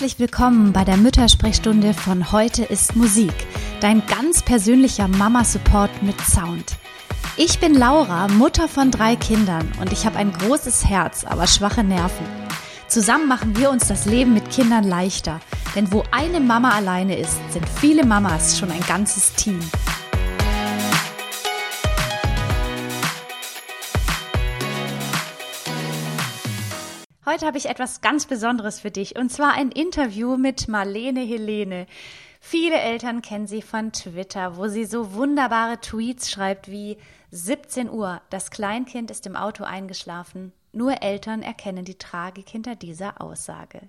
Herzlich willkommen bei der Müttersprechstunde von Heute ist Musik, dein ganz persönlicher Mama-Support mit Sound. Ich bin Laura, Mutter von drei Kindern und ich habe ein großes Herz, aber schwache Nerven. Zusammen machen wir uns das Leben mit Kindern leichter, denn wo eine Mama alleine ist, sind viele Mamas schon ein ganzes Team. Heute habe ich etwas ganz Besonderes für dich und zwar ein Interview mit Marlene Helene. Viele Eltern kennen sie von Twitter, wo sie so wunderbare Tweets schreibt wie 17 Uhr, das Kleinkind ist im Auto eingeschlafen. Nur Eltern erkennen die Tragik hinter dieser Aussage.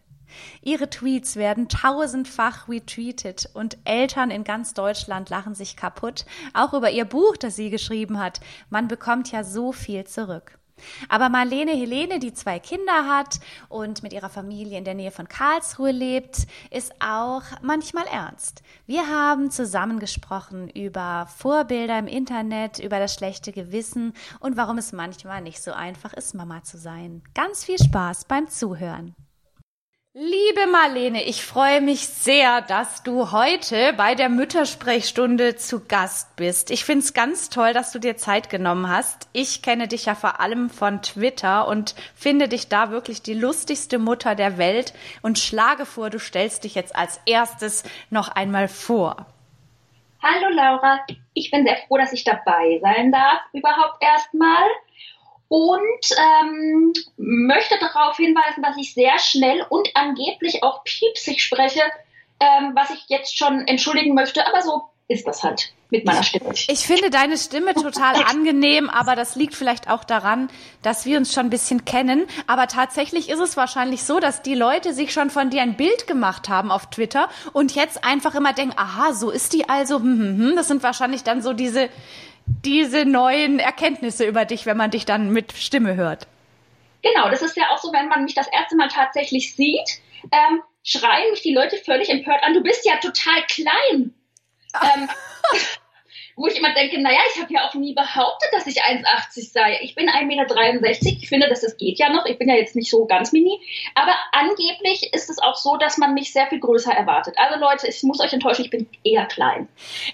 Ihre Tweets werden tausendfach retweetet und Eltern in ganz Deutschland lachen sich kaputt, auch über ihr Buch, das sie geschrieben hat. Man bekommt ja so viel zurück. Aber Marlene Helene, die zwei Kinder hat und mit ihrer Familie in der Nähe von Karlsruhe lebt, ist auch manchmal ernst. Wir haben zusammen gesprochen über Vorbilder im Internet, über das schlechte Gewissen und warum es manchmal nicht so einfach ist, Mama zu sein. Ganz viel Spaß beim Zuhören. Liebe Marlene, ich freue mich sehr, dass du heute bei der Müttersprechstunde zu Gast bist. Ich finde es ganz toll, dass du dir Zeit genommen hast. Ich kenne dich ja vor allem von Twitter und finde dich da wirklich die lustigste Mutter der Welt und schlage vor, du stellst dich jetzt als erstes noch einmal vor. Hallo Laura, ich bin sehr froh, dass ich dabei sein darf, überhaupt erstmal und ähm, möchte darauf hinweisen, dass ich sehr schnell und angeblich auch piepsig spreche, ähm, was ich jetzt schon entschuldigen möchte, aber so ist das halt mit meiner Stimme. Ich finde deine Stimme total angenehm, aber das liegt vielleicht auch daran, dass wir uns schon ein bisschen kennen. Aber tatsächlich ist es wahrscheinlich so, dass die Leute sich schon von dir ein Bild gemacht haben auf Twitter und jetzt einfach immer denken, aha, so ist die also. Hm, hm, hm. Das sind wahrscheinlich dann so diese diese neuen Erkenntnisse über dich, wenn man dich dann mit Stimme hört. Genau, das ist ja auch so, wenn man mich das erste Mal tatsächlich sieht, ähm, schreien mich die Leute völlig empört an, du bist ja total klein. ähm, wo ich immer denke, naja, ich habe ja auch nie behauptet, dass ich 1,80 sei. Ich bin 1,63 Meter. Ich finde, dass es geht ja noch. Ich bin ja jetzt nicht so ganz mini. Aber angeblich ist es auch so, dass man mich sehr viel größer erwartet. Also Leute, ich muss euch enttäuschen, ich bin eher klein.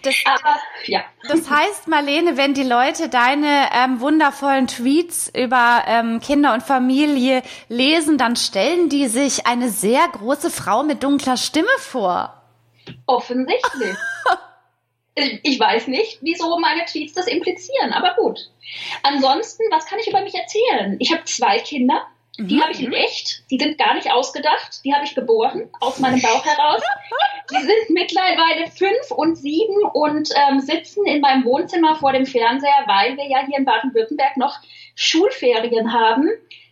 Das, Aber, ja. Das heißt, Marlene, wenn die Leute deine ähm, wundervollen Tweets über ähm, Kinder und Familie lesen, dann stellen die sich eine sehr große Frau mit dunkler Stimme vor. Offensichtlich. ich weiß nicht, wieso meine Tweets das implizieren, aber gut. Ansonsten, was kann ich über mich erzählen? Ich habe zwei Kinder, die mhm. habe ich in echt, die sind gar nicht ausgedacht, die habe ich geboren, aus meinem Bauch heraus. Die sind mittlerweile fünf und sieben und ähm, sitzen in meinem Wohnzimmer vor dem Fernseher, weil wir ja hier in Baden-Württemberg noch Schulferien haben,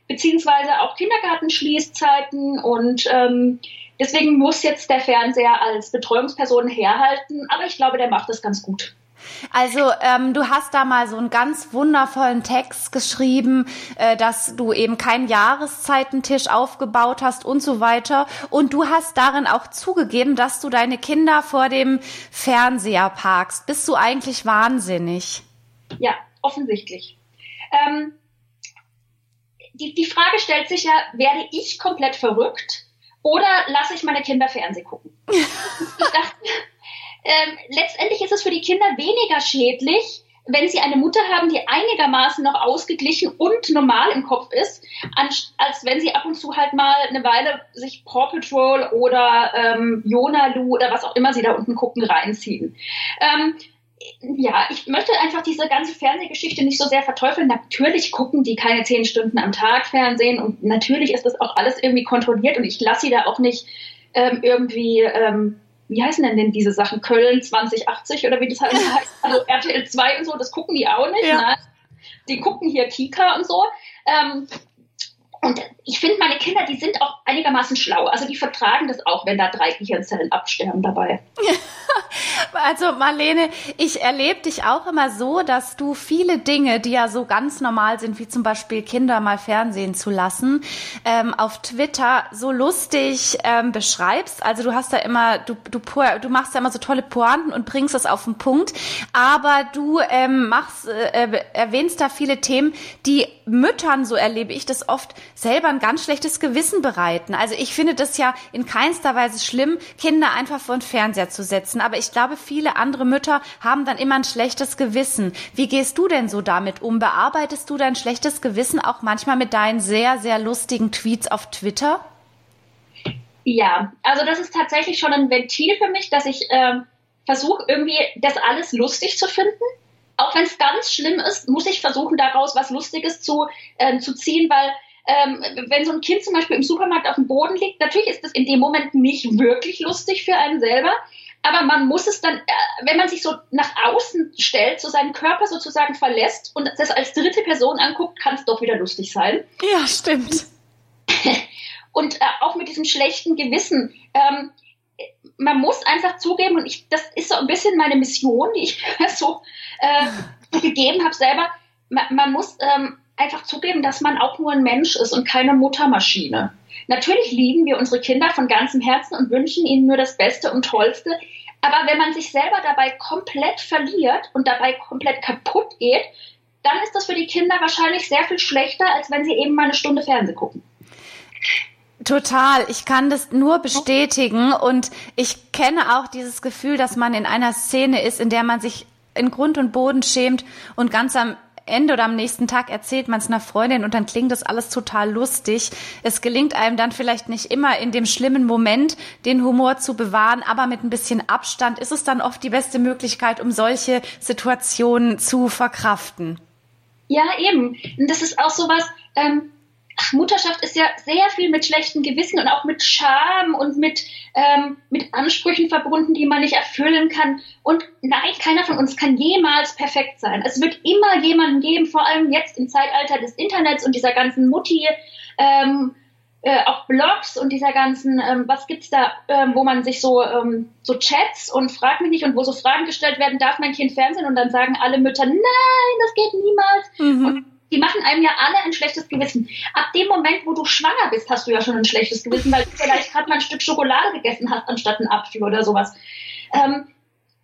beziehungsweise auch Kindergartenschließzeiten und ähm, Deswegen muss jetzt der Fernseher als Betreuungsperson herhalten, aber ich glaube, der macht das ganz gut. Also ähm, du hast da mal so einen ganz wundervollen Text geschrieben, äh, dass du eben keinen Jahreszeitentisch aufgebaut hast und so weiter. Und du hast darin auch zugegeben, dass du deine Kinder vor dem Fernseher parkst. Bist du eigentlich wahnsinnig? Ja, offensichtlich. Ähm, die, die Frage stellt sich ja, werde ich komplett verrückt? Oder lasse ich meine Kinder Fernsehen gucken? dachte, ähm, letztendlich ist es für die Kinder weniger schädlich, wenn sie eine Mutter haben, die einigermaßen noch ausgeglichen und normal im Kopf ist, als wenn sie ab und zu halt mal eine Weile sich Paw Patrol oder ähm, Jonalu oder was auch immer sie da unten gucken reinziehen. Ähm, ja, ich möchte einfach diese ganze Fernsehgeschichte nicht so sehr verteufeln. Natürlich gucken die keine zehn Stunden am Tag Fernsehen und natürlich ist das auch alles irgendwie kontrolliert und ich lasse sie da auch nicht ähm, irgendwie, ähm, wie heißen denn denn diese Sachen? Köln 2080 oder wie das heißt? Also RTL 2 und so, das gucken die auch nicht. Ja. Ne? Die gucken hier Kika und so. Ähm, und ich finde, meine Kinder, die sind auch einigermaßen schlau. Also die vertragen das auch, wenn da drei Gehirnzellen absterben dabei. Also Marlene, ich erlebe dich auch immer so, dass du viele Dinge, die ja so ganz normal sind, wie zum Beispiel Kinder mal Fernsehen zu lassen, ähm, auf Twitter so lustig ähm, beschreibst. Also du hast da immer, du, du, du machst da immer so tolle Pointen und bringst das auf den Punkt. Aber du ähm, machst, äh, erwähnst da viele Themen, die Müttern, so erlebe ich das oft, selber ein ganz schlechtes Gewissen bereiten. Also ich finde das ja in keinster Weise schlimm, Kinder einfach vor den Fernseher zu setzen. Aber ich glaube, viele andere Mütter haben dann immer ein schlechtes Gewissen. Wie gehst du denn so damit um? Bearbeitest du dein schlechtes Gewissen auch manchmal mit deinen sehr, sehr lustigen Tweets auf Twitter? Ja, also das ist tatsächlich schon ein Ventil für mich, dass ich äh, versuche irgendwie das alles lustig zu finden. Auch wenn es ganz schlimm ist, muss ich versuchen, daraus was Lustiges zu, äh, zu ziehen, weil ähm, wenn so ein Kind zum Beispiel im Supermarkt auf dem Boden liegt, natürlich ist das in dem Moment nicht wirklich lustig für einen selber, aber man muss es dann, äh, wenn man sich so nach außen stellt, so seinen Körper sozusagen verlässt und das als dritte Person anguckt, kann es doch wieder lustig sein. Ja, stimmt. und äh, auch mit diesem schlechten Gewissen. Ähm, man muss einfach zugeben, und ich, das ist so ein bisschen meine Mission, die ich so äh, gegeben habe selber. Man, man muss ähm, einfach zugeben, dass man auch nur ein Mensch ist und keine Muttermaschine. Natürlich lieben wir unsere Kinder von ganzem Herzen und wünschen ihnen nur das Beste und Tollste. Aber wenn man sich selber dabei komplett verliert und dabei komplett kaputt geht, dann ist das für die Kinder wahrscheinlich sehr viel schlechter, als wenn sie eben mal eine Stunde Fernsehen gucken. Total, ich kann das nur bestätigen und ich kenne auch dieses Gefühl, dass man in einer Szene ist, in der man sich in Grund und Boden schämt und ganz am Ende oder am nächsten Tag erzählt man es einer Freundin und dann klingt das alles total lustig. Es gelingt einem dann vielleicht nicht immer in dem schlimmen Moment den Humor zu bewahren, aber mit ein bisschen Abstand ist es dann oft die beste Möglichkeit, um solche Situationen zu verkraften. Ja, eben. Und das ist auch sowas, ähm, Mutterschaft ist ja sehr viel mit schlechtem Gewissen und auch mit Scham und mit, ähm, mit Ansprüchen verbunden, die man nicht erfüllen kann. Und nein, keiner von uns kann jemals perfekt sein. Es wird immer jemanden geben, vor allem jetzt im Zeitalter des Internets und dieser ganzen Mutti, ähm, äh, auch Blogs und dieser ganzen, ähm, was gibt's da, ähm, wo man sich so, ähm, so Chats und fragt mich nicht und wo so Fragen gestellt werden, darf mein Kind Fernsehen und dann sagen alle Mütter, nein, das geht niemals. Mhm. Und die machen einem ja alle ein schlechtes Gewissen. Ab dem Moment, wo du schwanger bist, hast du ja schon ein schlechtes Gewissen, weil du vielleicht gerade mal ein Stück Schokolade gegessen hast, anstatt einen Apfel oder sowas. Ähm,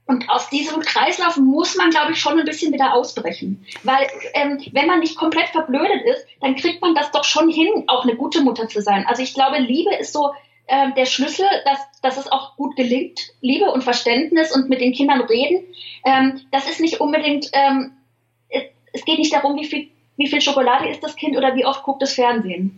und aus diesem Kreislauf muss man, glaube ich, schon ein bisschen wieder ausbrechen. Weil ähm, wenn man nicht komplett verblödet ist, dann kriegt man das doch schon hin, auch eine gute Mutter zu sein. Also ich glaube, Liebe ist so ähm, der Schlüssel, dass, dass es auch gut gelingt. Liebe und Verständnis und mit den Kindern reden. Ähm, das ist nicht unbedingt, ähm, es geht nicht darum, wie viel wie viel Schokolade isst das Kind oder wie oft guckt es Fernsehen.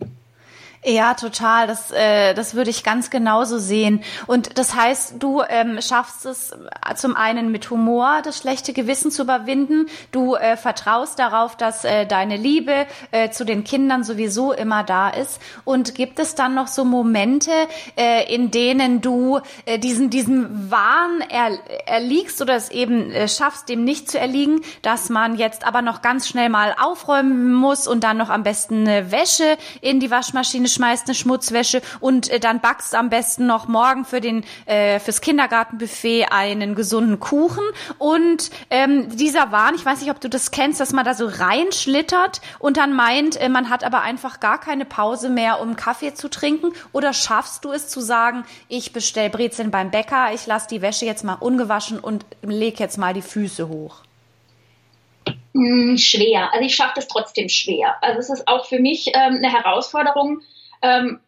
Ja, total. Das, äh, das würde ich ganz genauso sehen. Und das heißt, du ähm, schaffst es zum einen mit Humor, das schlechte Gewissen zu überwinden. Du äh, vertraust darauf, dass äh, deine Liebe äh, zu den Kindern sowieso immer da ist. Und gibt es dann noch so Momente, äh, in denen du äh, diesen, diesen Wahn er, erliegst oder es eben äh, schaffst, dem nicht zu erliegen, dass man jetzt aber noch ganz schnell mal aufräumen muss und dann noch am besten eine Wäsche in die Waschmaschine schmeißt eine Schmutzwäsche und äh, dann backst am besten noch morgen für den äh, fürs Kindergartenbuffet einen gesunden Kuchen und ähm, dieser Wahn, ich weiß nicht, ob du das kennst, dass man da so reinschlittert und dann meint, äh, man hat aber einfach gar keine Pause mehr, um Kaffee zu trinken oder schaffst du es zu sagen, ich bestell Brezeln beim Bäcker, ich lasse die Wäsche jetzt mal ungewaschen und leg jetzt mal die Füße hoch? Hm, schwer. Also ich schaffe das trotzdem schwer. Also es ist auch für mich ähm, eine Herausforderung, ähm,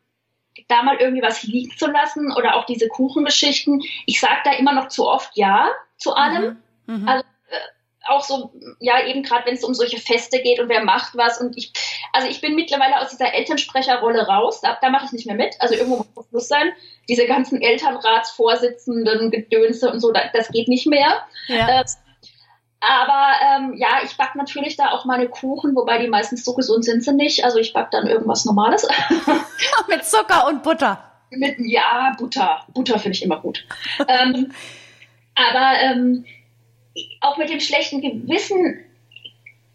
da mal irgendwie was liegen zu lassen oder auch diese Kuchengeschichten. Ich sage da immer noch zu oft Ja zu allem. Mhm. Mhm. Also äh, auch so, ja, eben gerade wenn es um solche Feste geht und wer macht was. Und ich, also ich bin mittlerweile aus dieser Elternsprecherrolle raus, da, da mache ich nicht mehr mit. Also irgendwo muss Schluss sein. Diese ganzen Elternratsvorsitzenden, Gedönse und so, da, das geht nicht mehr. Ja. Äh, aber ähm, ja, ich back natürlich da auch meine Kuchen, wobei die meistens so gesund sind sie nicht. Also ich back dann irgendwas Normales. Mit Zucker und Butter. Mit, ja, Butter. Butter finde ich immer gut. ähm, aber ähm, auch mit dem schlechten Gewissen,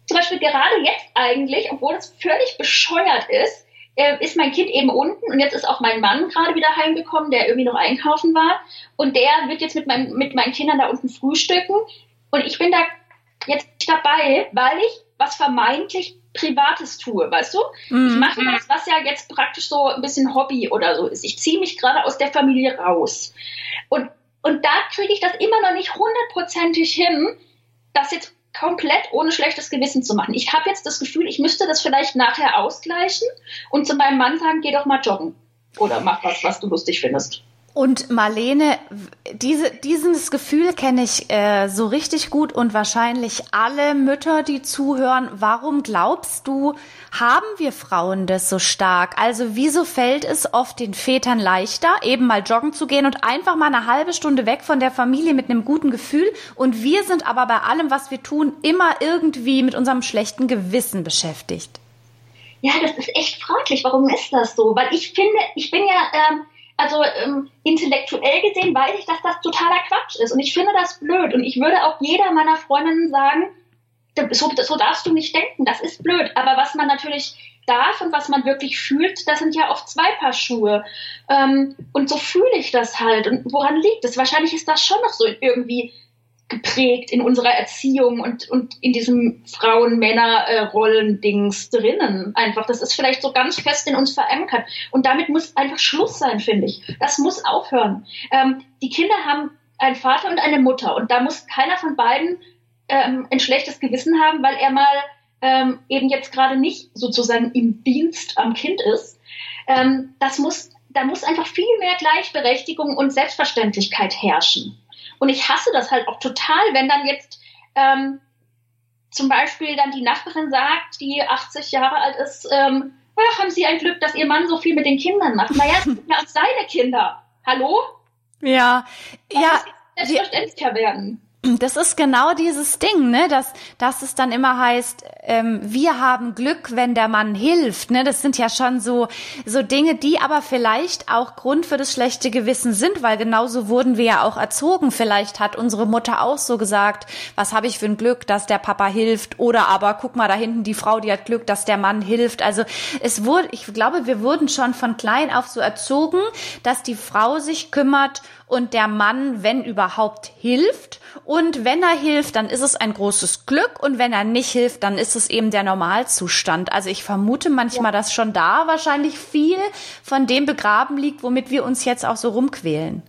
zum Beispiel gerade jetzt eigentlich, obwohl es völlig bescheuert ist, äh, ist mein Kind eben unten und jetzt ist auch mein Mann gerade wieder heimgekommen, der irgendwie noch einkaufen war. Und der wird jetzt mit, mein, mit meinen Kindern da unten frühstücken. Und ich bin da jetzt dabei, weil ich was vermeintlich Privates tue, weißt du? Mhm. Ich mache das, was ja jetzt praktisch so ein bisschen Hobby oder so ist. Ich ziehe mich gerade aus der Familie raus. Und, und da kriege ich das immer noch nicht hundertprozentig hin, dass jetzt komplett ohne schlechtes Gewissen zu machen. Ich habe jetzt das Gefühl, ich müsste das vielleicht nachher ausgleichen und zu meinem Mann sagen, geh doch mal joggen oder mach was, was du lustig findest. Und Marlene, diese, dieses Gefühl kenne ich äh, so richtig gut und wahrscheinlich alle Mütter, die zuhören. Warum glaubst du, haben wir Frauen das so stark? Also wieso fällt es oft den Vätern leichter, eben mal joggen zu gehen und einfach mal eine halbe Stunde weg von der Familie mit einem guten Gefühl? Und wir sind aber bei allem, was wir tun, immer irgendwie mit unserem schlechten Gewissen beschäftigt. Ja, das ist echt fraglich. Warum ist das so? Weil ich finde, ich bin ja ähm, also ähm, intellektuell gesehen weiß ich, dass das totaler Quatsch ist. Und ich finde das blöd. Und ich würde auch jeder meiner Freundinnen sagen, so, so darfst du nicht denken, das ist blöd. Aber was man natürlich darf und was man wirklich fühlt, das sind ja oft zwei Paar Schuhe. Ähm, und so fühle ich das halt. Und woran liegt es? Wahrscheinlich ist das schon noch so irgendwie geprägt in unserer Erziehung und, und in diesem Frauen-Männer-Rollen-Dings drinnen. Einfach, das ist vielleicht so ganz fest in uns verankert. Und damit muss einfach Schluss sein, finde ich. Das muss aufhören. Ähm, die Kinder haben einen Vater und eine Mutter und da muss keiner von beiden ähm, ein schlechtes Gewissen haben, weil er mal ähm, eben jetzt gerade nicht sozusagen im Dienst am Kind ist. Ähm, das muss, da muss einfach viel mehr Gleichberechtigung und Selbstverständlichkeit herrschen. Und ich hasse das halt auch total, wenn dann jetzt ähm, zum Beispiel dann die Nachbarin sagt, die 80 Jahre alt ist, ähm, ach, haben Sie ein Glück, dass Ihr Mann so viel mit den Kindern macht. Naja, es sind ja auch seine Kinder. Hallo? Ja, das ja. Selbstverständlicher werden. Das ist genau dieses Ding, ne, dass, dass es dann immer heißt, ähm, wir haben Glück, wenn der Mann hilft, ne, das sind ja schon so, so Dinge, die aber vielleicht auch Grund für das schlechte Gewissen sind, weil genauso wurden wir ja auch erzogen. Vielleicht hat unsere Mutter auch so gesagt, was habe ich für ein Glück, dass der Papa hilft, oder aber guck mal da hinten die Frau, die hat Glück, dass der Mann hilft. Also es wurde, ich glaube, wir wurden schon von klein auf so erzogen, dass die Frau sich kümmert und der Mann, wenn überhaupt, hilft. Und wenn er hilft, dann ist es ein großes Glück. Und wenn er nicht hilft, dann ist es eben der Normalzustand. Also ich vermute manchmal, ja. dass schon da wahrscheinlich viel von dem begraben liegt, womit wir uns jetzt auch so rumquälen.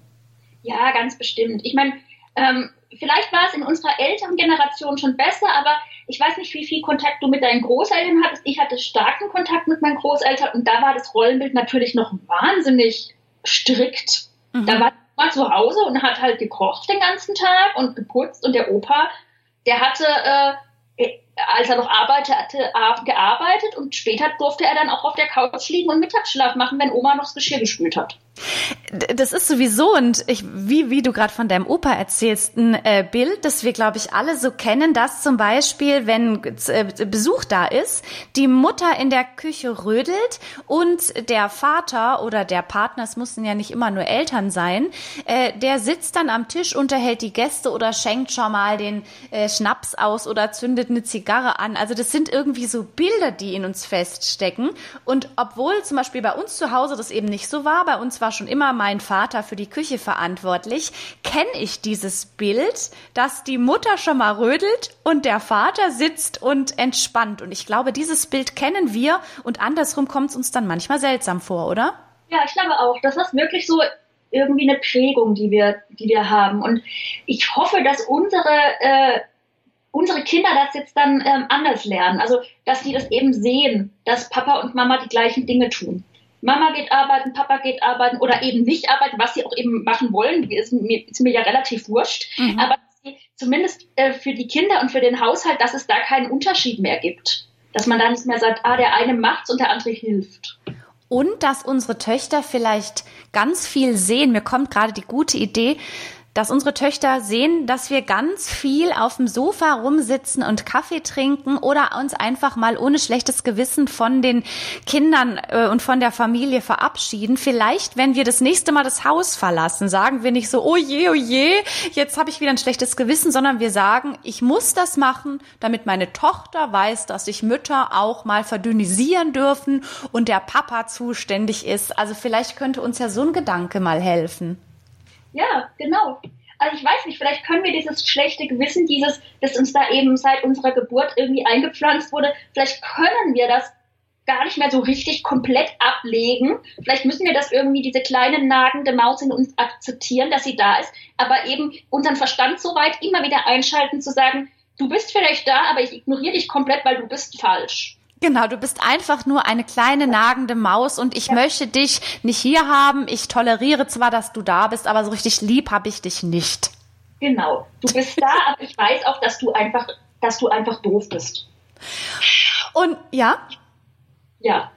Ja, ganz bestimmt. Ich meine, ähm, vielleicht war es in unserer Elterngeneration schon besser, aber ich weiß nicht, wie viel Kontakt du mit deinen Großeltern hattest. Ich hatte starken Kontakt mit meinen Großeltern und da war das Rollenbild natürlich noch wahnsinnig strikt. Mhm. Da war war zu Hause und hat halt gekocht den ganzen Tag und geputzt und der Opa, der hatte, äh, als er noch arbeitete, gearbeitet und später durfte er dann auch auf der Couch liegen und Mittagsschlaf machen, wenn Oma noch das Geschirr gespült hat. Das ist sowieso und ich, wie, wie du gerade von deinem Opa erzählst, ein äh, Bild, das wir, glaube ich, alle so kennen, dass zum Beispiel, wenn äh, Besuch da ist, die Mutter in der Küche rödelt und der Vater oder der Partner, es mussten ja nicht immer nur Eltern sein, äh, der sitzt dann am Tisch, unterhält die Gäste oder schenkt schon mal den äh, Schnaps aus oder zündet eine Zigarre an. Also das sind irgendwie so Bilder, die in uns feststecken. Und obwohl zum Beispiel bei uns zu Hause das eben nicht so war, bei uns war schon immer mein Vater für die Küche verantwortlich, kenne ich dieses Bild, dass die Mutter schon mal rödelt und der Vater sitzt und entspannt. Und ich glaube, dieses Bild kennen wir und andersrum kommt es uns dann manchmal seltsam vor, oder? Ja, ich glaube auch. Das ist wirklich so irgendwie eine Prägung, die wir, die wir haben. Und ich hoffe, dass unsere äh, unsere Kinder das jetzt dann ähm, anders lernen. Also, dass die das eben sehen, dass Papa und Mama die gleichen Dinge tun. Mama geht arbeiten, Papa geht arbeiten oder eben nicht arbeiten, was sie auch eben machen wollen, ist mir, ist mir ja relativ wurscht. Mhm. Aber zumindest äh, für die Kinder und für den Haushalt, dass es da keinen Unterschied mehr gibt. Dass man da nicht mehr sagt, ah, der eine macht's und der andere hilft. Und dass unsere Töchter vielleicht ganz viel sehen. Mir kommt gerade die gute Idee, dass unsere Töchter sehen, dass wir ganz viel auf dem Sofa rumsitzen und Kaffee trinken oder uns einfach mal ohne schlechtes Gewissen von den Kindern äh, und von der Familie verabschieden. Vielleicht, wenn wir das nächste Mal das Haus verlassen, sagen wir nicht so, oh je, oh je, jetzt habe ich wieder ein schlechtes Gewissen, sondern wir sagen, ich muss das machen, damit meine Tochter weiß, dass sich Mütter auch mal verdünnisieren dürfen und der Papa zuständig ist. Also vielleicht könnte uns ja so ein Gedanke mal helfen. Ja, genau. Also ich weiß nicht, vielleicht können wir dieses schlechte Gewissen, dieses, das uns da eben seit unserer Geburt irgendwie eingepflanzt wurde, vielleicht können wir das gar nicht mehr so richtig komplett ablegen. Vielleicht müssen wir das irgendwie, diese kleine nagende Maus in uns akzeptieren, dass sie da ist, aber eben unseren Verstand so weit immer wieder einschalten, zu sagen, du bist vielleicht da, aber ich ignoriere dich komplett, weil du bist falsch. Genau, du bist einfach nur eine kleine nagende Maus und ich ja. möchte dich nicht hier haben. Ich toleriere zwar, dass du da bist, aber so richtig lieb habe ich dich nicht. Genau, du bist da, aber ich weiß auch, dass du einfach, dass du einfach doof bist. Und ja? Ja.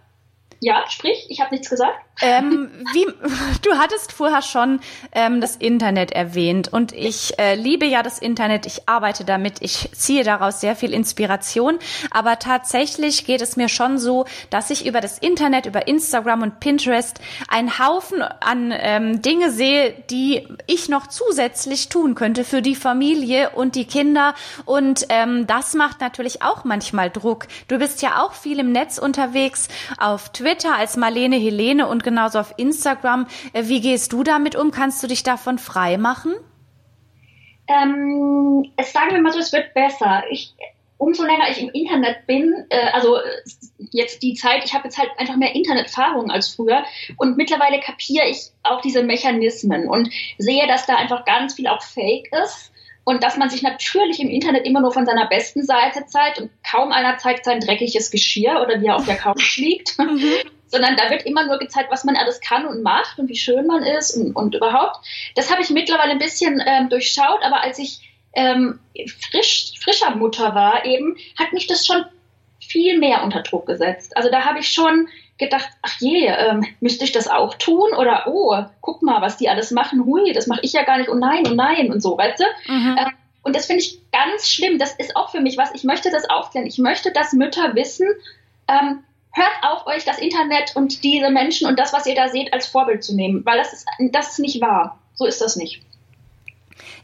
Ja, sprich, ich habe nichts gesagt. Ähm, wie, du hattest vorher schon ähm, das Internet erwähnt und ich äh, liebe ja das Internet, ich arbeite damit, ich ziehe daraus sehr viel Inspiration, aber tatsächlich geht es mir schon so, dass ich über das Internet, über Instagram und Pinterest einen Haufen an ähm, Dinge sehe, die ich noch zusätzlich tun könnte für die Familie und die Kinder. Und ähm, das macht natürlich auch manchmal Druck. Du bist ja auch viel im Netz unterwegs, auf Twitter als Marlene Helene und genauso auf Instagram. Äh, wie gehst du damit um? Kannst du dich davon frei machen? Ähm, sagen wir mal so, es wird besser. Ich, umso länger ich im Internet bin, äh, also jetzt die Zeit, ich habe jetzt halt einfach mehr Interneterfahrung als früher und mittlerweile kapiere ich auch diese Mechanismen und sehe, dass da einfach ganz viel auch Fake ist und dass man sich natürlich im Internet immer nur von seiner besten Seite zeigt und kaum einer zeigt sein dreckiges Geschirr oder wie er auf der Couch liegt. Mhm sondern da wird immer nur gezeigt, was man alles kann und macht und wie schön man ist und, und überhaupt. Das habe ich mittlerweile ein bisschen ähm, durchschaut, aber als ich ähm, frisch, frischer Mutter war, eben, hat mich das schon viel mehr unter Druck gesetzt. Also da habe ich schon gedacht, ach je, ähm, müsste ich das auch tun? Oder oh, guck mal, was die alles machen, hui, das mache ich ja gar nicht, oh nein, oh nein und so, weißt du? Mhm. Ähm, und das finde ich ganz schlimm. Das ist auch für mich was. Ich möchte das aufklären. Ich möchte, dass Mütter wissen, ähm, hört auf, euch das Internet und diese Menschen und das, was ihr da seht, als Vorbild zu nehmen, weil das ist, das ist nicht wahr. So ist das nicht.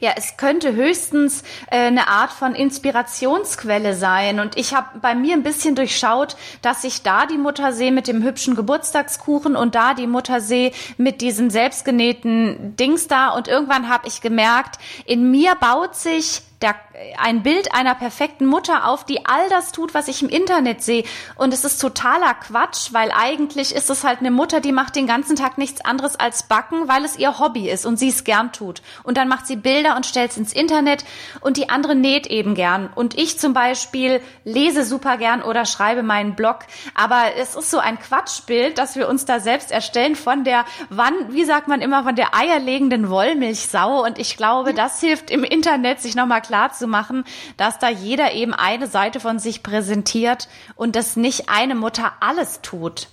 Ja, es könnte höchstens äh, eine Art von Inspirationsquelle sein. Und ich habe bei mir ein bisschen durchschaut, dass ich da die Mutter sehe mit dem hübschen Geburtstagskuchen und da die Mutter sehe mit diesem selbstgenähten Dings da. Und irgendwann habe ich gemerkt, in mir baut sich der, ein Bild einer perfekten Mutter auf, die all das tut, was ich im Internet sehe. Und es ist totaler Quatsch, weil eigentlich ist es halt eine Mutter, die macht den ganzen Tag nichts anderes als backen, weil es ihr Hobby ist und sie es gern tut. Und dann macht sie Bilder und stellt es ins Internet und die andere näht eben gern. Und ich zum Beispiel lese super gern oder schreibe meinen Blog. Aber es ist so ein Quatschbild, dass wir uns da selbst erstellen von der, wann, wie sagt man immer, von der eierlegenden Wollmilchsau. Und ich glaube, das hilft im Internet, sich nochmal klar zu machen, dass da jeder eben eine Seite von sich präsentiert und dass nicht eine Mutter alles tut.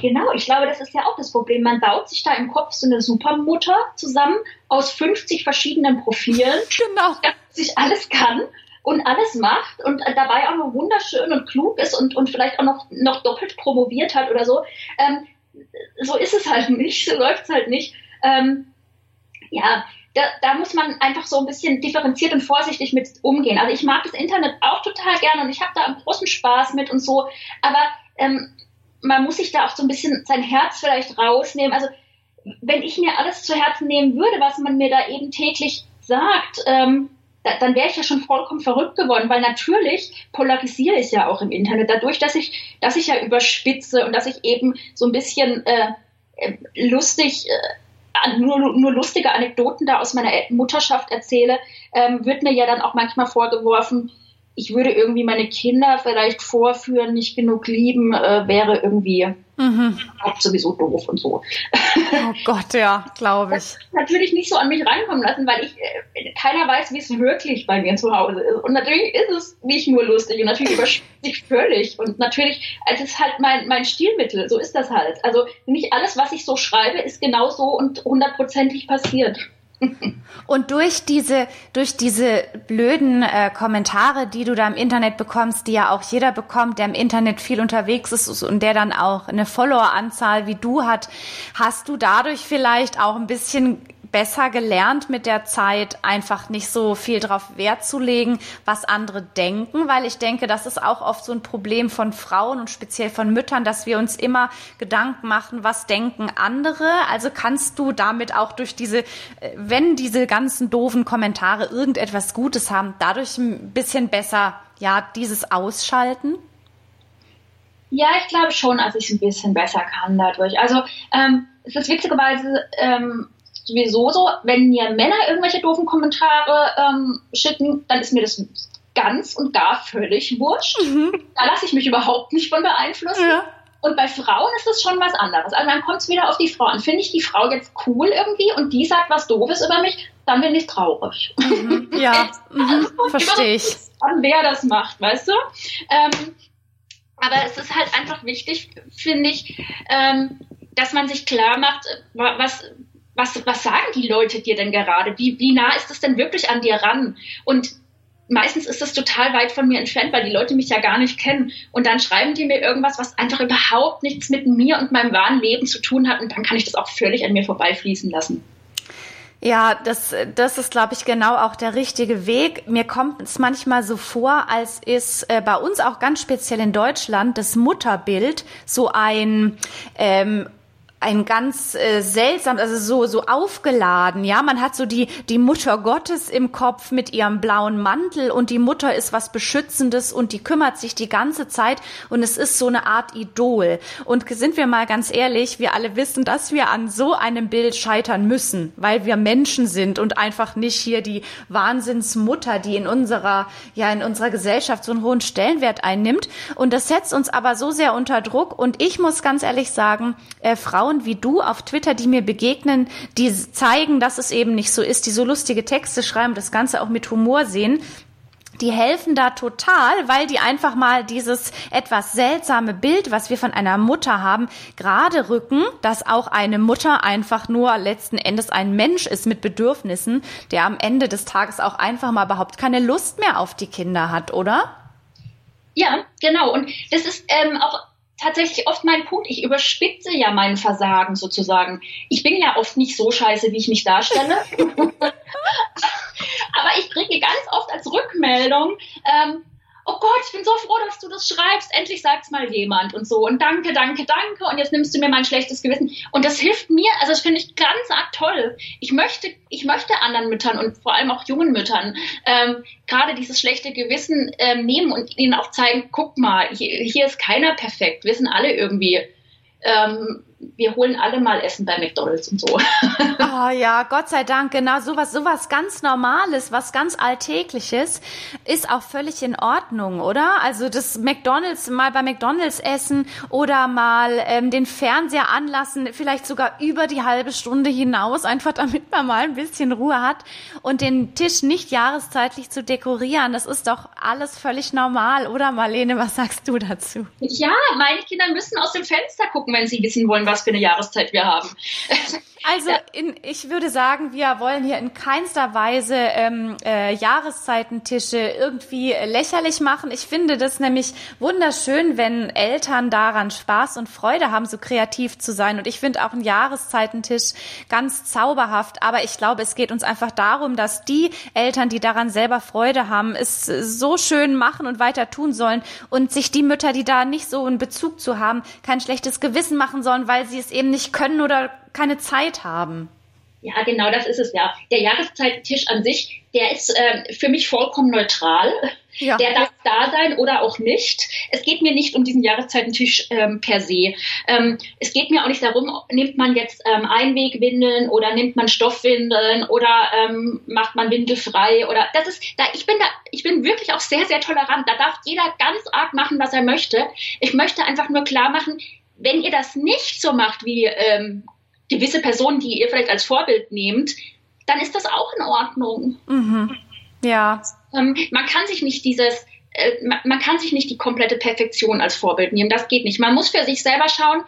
Genau, ich glaube, das ist ja auch das Problem. Man baut sich da im Kopf so eine Supermutter zusammen aus 50 verschiedenen Profilen, genau. die sich alles kann und alles macht und dabei auch noch wunderschön und klug ist und, und vielleicht auch noch, noch doppelt promoviert hat oder so. Ähm, so ist es halt nicht, so läuft es halt nicht. Ähm, ja, da, da muss man einfach so ein bisschen differenziert und vorsichtig mit umgehen. Also ich mag das Internet auch total gerne und ich habe da einen großen Spaß mit und so, aber ähm, man muss sich da auch so ein bisschen sein Herz vielleicht rausnehmen. Also wenn ich mir alles zu Herzen nehmen würde, was man mir da eben täglich sagt, ähm, da, dann wäre ich ja schon vollkommen verrückt geworden, weil natürlich polarisiere ich ja auch im Internet dadurch, dass ich, dass ich ja überspitze und dass ich eben so ein bisschen äh, äh lustig äh, nur, nur lustige Anekdoten da aus meiner Mutterschaft erzähle, ähm, wird mir ja dann auch manchmal vorgeworfen, ich würde irgendwie meine Kinder vielleicht vorführen, nicht genug lieben, äh, wäre irgendwie mhm. sowieso doof und so. Oh Gott, ja, glaube ich. natürlich nicht so an mich reinkommen lassen, weil ich, äh, keiner weiß, wie es wirklich bei mir zu Hause ist. Und natürlich ist es nicht nur lustig und natürlich überspitzt sich völlig. Und natürlich, es ist halt mein, mein Stilmittel, so ist das halt. Also nicht alles, was ich so schreibe, ist genau so und hundertprozentig passiert. Und durch diese, durch diese blöden äh, Kommentare, die du da im Internet bekommst, die ja auch jeder bekommt, der im Internet viel unterwegs ist und der dann auch eine Followeranzahl wie du hat, hast du dadurch vielleicht auch ein bisschen besser gelernt mit der Zeit, einfach nicht so viel drauf Wert zu legen, was andere denken, weil ich denke, das ist auch oft so ein Problem von Frauen und speziell von Müttern, dass wir uns immer Gedanken machen, was denken andere. Also kannst du damit auch durch diese, äh, wenn diese ganzen doofen Kommentare irgendetwas Gutes haben, dadurch ein bisschen besser, ja, dieses ausschalten? Ja, ich glaube schon, dass ich es ein bisschen besser kann dadurch. Also ähm, es ist witzigerweise ähm, sowieso so, wenn mir Männer irgendwelche doofen Kommentare ähm, schicken, dann ist mir das ganz und gar völlig wurscht. Mhm. Da lasse ich mich überhaupt nicht von beeinflussen. Ja. Und bei Frauen ist es schon was anderes. Also dann kommt es wieder auf die Frau an. Finde ich die Frau jetzt cool irgendwie und die sagt was Doofes über mich, dann bin ich traurig. Mhm. Ja, mhm. verstehe ich. An wer das macht, weißt du? Ähm, aber es ist halt einfach wichtig, finde ich, ähm, dass man sich klar macht, was, was, was sagen die Leute dir denn gerade? Wie, wie nah ist es denn wirklich an dir ran? Und meistens ist das total weit von mir entfernt, weil die Leute mich ja gar nicht kennen. Und dann schreiben die mir irgendwas, was einfach überhaupt nichts mit mir und meinem wahren Leben zu tun hat. Und dann kann ich das auch völlig an mir vorbeifließen lassen. Ja, das, das ist, glaube ich, genau auch der richtige Weg. Mir kommt es manchmal so vor, als ist äh, bei uns auch ganz speziell in Deutschland das Mutterbild so ein ähm, ein ganz äh, seltsam, also so so aufgeladen, ja, man hat so die die Mutter Gottes im Kopf mit ihrem blauen Mantel und die Mutter ist was beschützendes und die kümmert sich die ganze Zeit und es ist so eine Art Idol. Und sind wir mal ganz ehrlich, wir alle wissen, dass wir an so einem Bild scheitern müssen, weil wir Menschen sind und einfach nicht hier die Wahnsinnsmutter, die in unserer ja in unserer Gesellschaft so einen hohen Stellenwert einnimmt. Und das setzt uns aber so sehr unter Druck. Und ich muss ganz ehrlich sagen, äh, Frauen Frauen wie du auf Twitter, die mir begegnen, die zeigen, dass es eben nicht so ist, die so lustige Texte schreiben, das Ganze auch mit Humor sehen, die helfen da total, weil die einfach mal dieses etwas seltsame Bild, was wir von einer Mutter haben, gerade rücken, dass auch eine Mutter einfach nur letzten Endes ein Mensch ist mit Bedürfnissen, der am Ende des Tages auch einfach mal überhaupt keine Lust mehr auf die Kinder hat, oder? Ja, genau. Und das ist ähm, auch tatsächlich oft mein Punkt. Ich überspitze ja mein Versagen sozusagen. Ich bin ja oft nicht so scheiße, wie ich mich darstelle. Aber ich kriege ganz oft als Rückmeldung, ähm, oh Gott, ich bin so froh, dass du das schreibst, endlich sagt's mal jemand und so. Und danke, danke, danke. Und jetzt nimmst du mir mein schlechtes Gewissen. Und das hilft mir, also das finde ich ganz arg toll. Ich möchte, ich möchte anderen Müttern und vor allem auch jungen Müttern ähm, gerade dieses schlechte Gewissen ähm, nehmen und ihnen auch zeigen, guck mal, hier, hier ist keiner perfekt, wir sind alle irgendwie ähm, wir holen alle mal Essen bei McDonalds und so. Oh ja, Gott sei Dank, genau sowas, sowas ganz Normales, was ganz Alltägliches, ist auch völlig in Ordnung, oder? Also das McDonalds mal bei McDonalds essen oder mal ähm, den Fernseher anlassen, vielleicht sogar über die halbe Stunde hinaus, einfach damit man mal ein bisschen Ruhe hat und den Tisch nicht jahreszeitlich zu dekorieren. Das ist doch alles völlig normal, oder Marlene? Was sagst du dazu? Ja, meine Kinder müssen aus dem Fenster gucken, wenn sie wissen wollen, was für eine Jahreszeit wir haben. Also in, ich würde sagen, wir wollen hier in keinster Weise ähm, äh, Jahreszeitentische irgendwie lächerlich machen. Ich finde das nämlich wunderschön, wenn Eltern daran Spaß und Freude haben, so kreativ zu sein. Und ich finde auch einen Jahreszeitentisch ganz zauberhaft. Aber ich glaube, es geht uns einfach darum, dass die Eltern, die daran selber Freude haben, es so schön machen und weiter tun sollen und sich die Mütter, die da nicht so einen Bezug zu haben, kein schlechtes Gewissen machen sollen, weil sie es eben nicht können oder keine Zeit haben. Ja, genau, das ist es ja. Der Jahreszeitentisch an sich, der ist äh, für mich vollkommen neutral. Ja. Der darf da sein oder auch nicht. Es geht mir nicht um diesen Jahreszeitentisch ähm, per se. Ähm, es geht mir auch nicht darum, nimmt man jetzt ähm, Einwegwindeln oder nimmt man Stoffwindeln oder ähm, macht man windelfrei oder das ist da. Ich bin da, ich bin wirklich auch sehr, sehr tolerant. Da darf jeder ganz arg machen, was er möchte. Ich möchte einfach nur klar machen, wenn ihr das nicht so macht wie ähm, gewisse Personen, die ihr vielleicht als Vorbild nehmt, dann ist das auch in Ordnung. Mhm. Ja. Ähm, man kann sich nicht dieses, äh, man, man, kann sich nicht die komplette Perfektion als Vorbild nehmen. Das geht nicht. Man muss für sich selber schauen,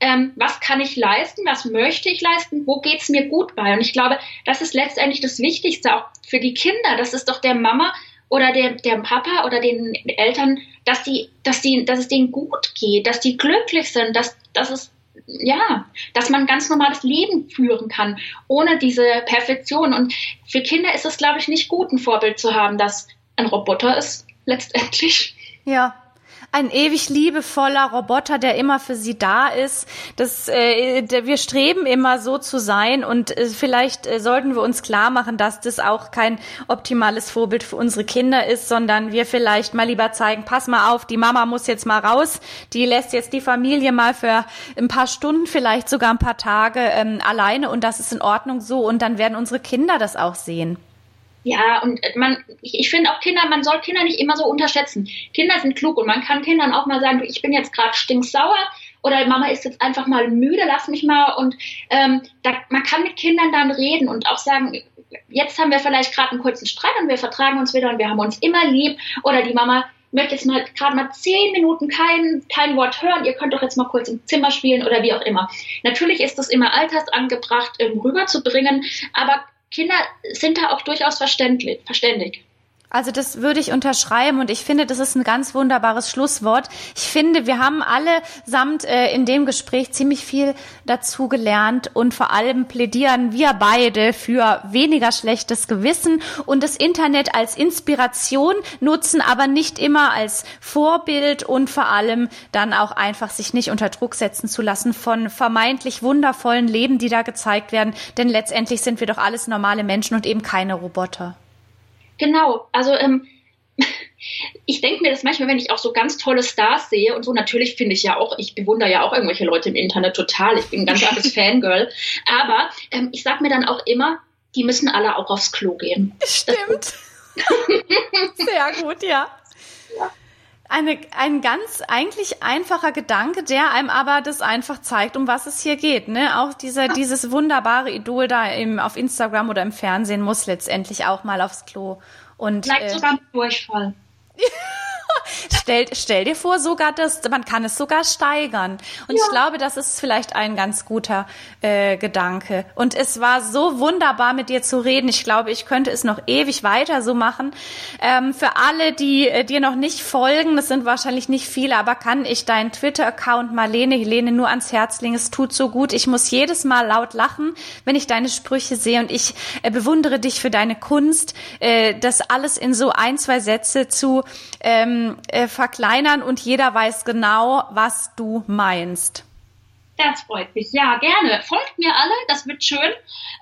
ähm, was kann ich leisten, was möchte ich leisten, wo geht's mir gut bei. Und ich glaube, das ist letztendlich das Wichtigste auch für die Kinder. Das ist doch der Mama oder der, der Papa oder den Eltern, dass die, dass die, dass es denen gut geht, dass die glücklich sind, dass, dass es ja, dass man ganz normales Leben führen kann, ohne diese Perfektion. Und für Kinder ist es, glaube ich, nicht gut, ein Vorbild zu haben, das ein Roboter ist, letztendlich. Ja, ein ewig liebevoller Roboter, der immer für sie da ist. Das, äh, wir streben immer so zu sein und äh, vielleicht äh, sollten wir uns klar machen, dass das auch kein optimales Vorbild für unsere Kinder ist, sondern wir vielleicht mal lieber zeigen, pass mal auf, die Mama muss jetzt mal raus, die lässt jetzt die Familie mal für ein paar Stunden, vielleicht sogar ein paar Tage ähm, alleine und das ist in Ordnung so und dann werden unsere Kinder das auch sehen. Ja, und man, ich, ich finde auch Kinder, man soll Kinder nicht immer so unterschätzen. Kinder sind klug und man kann Kindern auch mal sagen, du, ich bin jetzt gerade stinksauer oder Mama ist jetzt einfach mal müde, lass mich mal. Und ähm, da, man kann mit Kindern dann reden und auch sagen, jetzt haben wir vielleicht gerade einen kurzen Streit und wir vertragen uns wieder und wir haben uns immer lieb. Oder die Mama möchte jetzt mal gerade mal zehn Minuten kein, kein Wort hören, ihr könnt doch jetzt mal kurz im Zimmer spielen oder wie auch immer. Natürlich ist das immer altersangebracht ähm, rüberzubringen, aber Kinder sind da auch durchaus verständlich. verständig. Also das würde ich unterschreiben und ich finde, das ist ein ganz wunderbares Schlusswort. Ich finde, wir haben alle samt äh, in dem Gespräch ziemlich viel dazu gelernt und vor allem plädieren wir beide für weniger schlechtes Gewissen und das Internet als Inspiration nutzen, aber nicht immer als Vorbild und vor allem dann auch einfach sich nicht unter Druck setzen zu lassen von vermeintlich wundervollen Leben, die da gezeigt werden. Denn letztendlich sind wir doch alles normale Menschen und eben keine Roboter. Genau, also ähm, ich denke mir das manchmal, wenn ich auch so ganz tolle Stars sehe und so, natürlich finde ich ja auch, ich bewundere ja auch irgendwelche Leute im Internet total, ich bin ein ganz arges Fangirl, aber ähm, ich sage mir dann auch immer, die müssen alle auch aufs Klo gehen. Stimmt. Sehr gut, ja. ja. Eine, ein ganz eigentlich einfacher Gedanke, der einem aber das einfach zeigt, um was es hier geht. Ne? Auch dieser, dieses wunderbare Idol da im, auf Instagram oder im Fernsehen muss letztendlich auch mal aufs Klo. Und, Vielleicht äh, sogar Durchfall. stell, stell dir vor, sogar das, man kann es sogar steigern. Und ja. ich glaube, das ist vielleicht ein ganz guter äh, Gedanke. Und es war so wunderbar, mit dir zu reden. Ich glaube, ich könnte es noch ewig weiter so machen. Ähm, für alle, die äh, dir noch nicht folgen, das sind wahrscheinlich nicht viele, aber kann ich deinen Twitter-Account Marlene Helene nur ans Herz legen. Es tut so gut. Ich muss jedes Mal laut lachen, wenn ich deine Sprüche sehe. Und ich äh, bewundere dich für deine Kunst, äh, das alles in so ein, zwei Sätze zu ähm, äh, verkleinern und jeder weiß genau, was du meinst. Das freut mich. Ja, gerne. Folgt mir alle, das wird schön.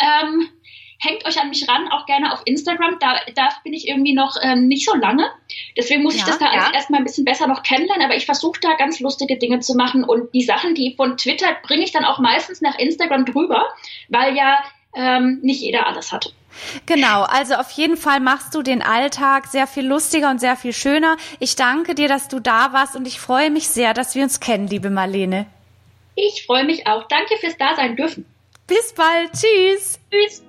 Ähm, hängt euch an mich ran, auch gerne auf Instagram. Da, da bin ich irgendwie noch ähm, nicht so lange. Deswegen muss ja, ich das da ja. erstmal ein bisschen besser noch kennenlernen. Aber ich versuche da ganz lustige Dinge zu machen. Und die Sachen, die von Twitter bringe ich dann auch meistens nach Instagram drüber, weil ja ähm, nicht jeder alles hat. Genau, also auf jeden Fall machst du den Alltag sehr viel lustiger und sehr viel schöner. Ich danke dir, dass du da warst und ich freue mich sehr, dass wir uns kennen, liebe Marlene. Ich freue mich auch. Danke fürs Dasein dürfen. Bis bald. Tschüss. Tschüss.